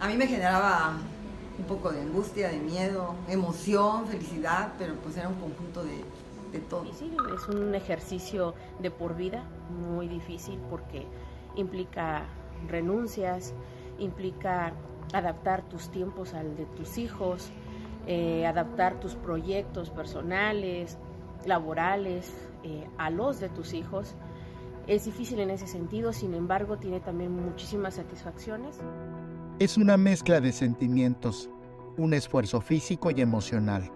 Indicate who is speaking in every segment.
Speaker 1: A mí me generaba un poco de angustia, de miedo, emoción, felicidad, pero pues era un conjunto de, todo.
Speaker 2: Sí, es un ejercicio de por vida muy difícil porque implica renuncias, implica adaptar tus tiempos al de tus hijos, eh, adaptar tus proyectos personales, laborales, eh, a los de tus hijos. Es difícil en ese sentido, sin embargo, tiene también muchísimas satisfacciones.
Speaker 3: Es una mezcla de sentimientos, un esfuerzo físico y emocional,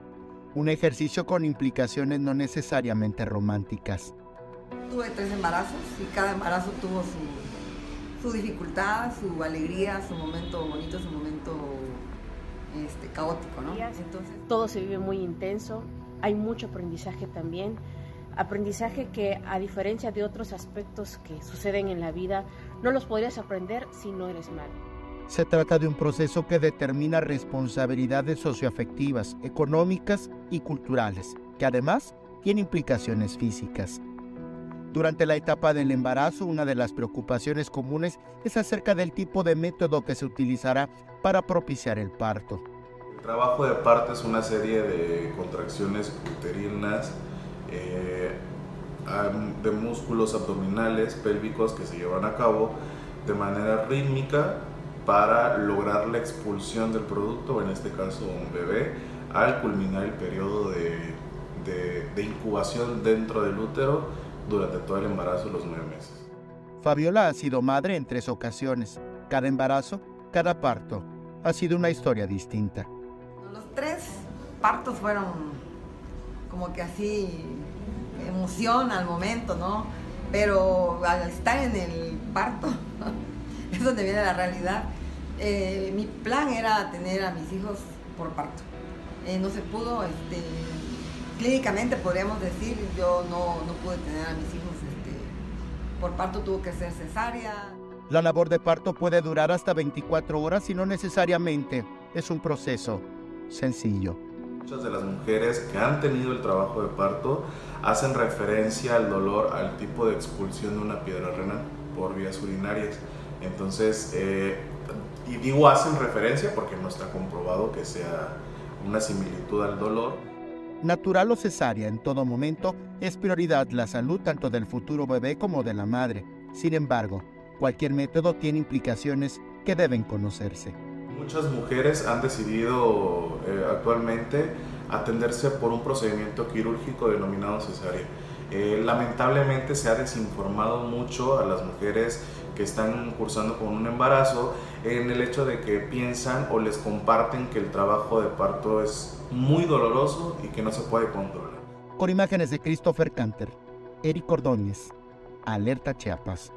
Speaker 3: un ejercicio con implicaciones no necesariamente románticas.
Speaker 1: Tuve tres embarazos y cada embarazo tuvo su, su dificultad, su alegría, su momento bonito, su momento este, caótico, ¿no?
Speaker 2: Entonces, todo se vive muy intenso, hay mucho aprendizaje también, aprendizaje que a diferencia de otros aspectos que suceden en la vida, no los podrías aprender si no eres madre.
Speaker 3: Se trata de un proceso que determina responsabilidades socioafectivas, económicas y culturales, que además tiene implicaciones físicas. Durante la etapa del embarazo, una de las preocupaciones comunes es acerca del tipo de método que se utilizará para propiciar el parto.
Speaker 4: El trabajo de parto es una serie de contracciones uterinas, eh, de músculos abdominales, pélvicos que se llevan a cabo de manera rítmica para lograr la expulsión del producto, en este caso un bebé, al culminar el periodo de, de, de incubación dentro del útero durante todo el embarazo, los nueve meses.
Speaker 3: Fabiola ha sido madre en tres ocasiones. Cada embarazo, cada parto, ha sido una historia distinta.
Speaker 1: Los tres partos fueron como que así emoción al momento, ¿no? Pero al estar en el parto, es donde viene la realidad. Eh, mi plan era tener a mis hijos por parto. Eh, no se pudo, este, clínicamente podríamos decir, yo no, no pude tener a mis hijos este, por parto, tuvo que ser cesárea.
Speaker 3: La labor de parto puede durar hasta 24 horas y no necesariamente es un proceso sencillo.
Speaker 4: Muchas de las mujeres que han tenido el trabajo de parto hacen referencia al dolor, al tipo de expulsión de una piedra renal por vías urinarias. Entonces, eh, y digo hacen referencia porque no está comprobado que sea una similitud al dolor
Speaker 3: natural o cesárea en todo momento, es prioridad la salud tanto del futuro bebé como de la madre. Sin embargo, cualquier método tiene implicaciones que deben conocerse.
Speaker 4: Muchas mujeres han decidido eh, actualmente atenderse por un procedimiento quirúrgico denominado cesárea. Eh, lamentablemente se ha desinformado mucho a las mujeres que están cursando con un embarazo en el hecho de que piensan o les comparten que el trabajo de parto es muy doloroso y que no se puede controlar.
Speaker 3: Con imágenes de Christopher Canter, Eric Ordóñez, Alerta Chiapas.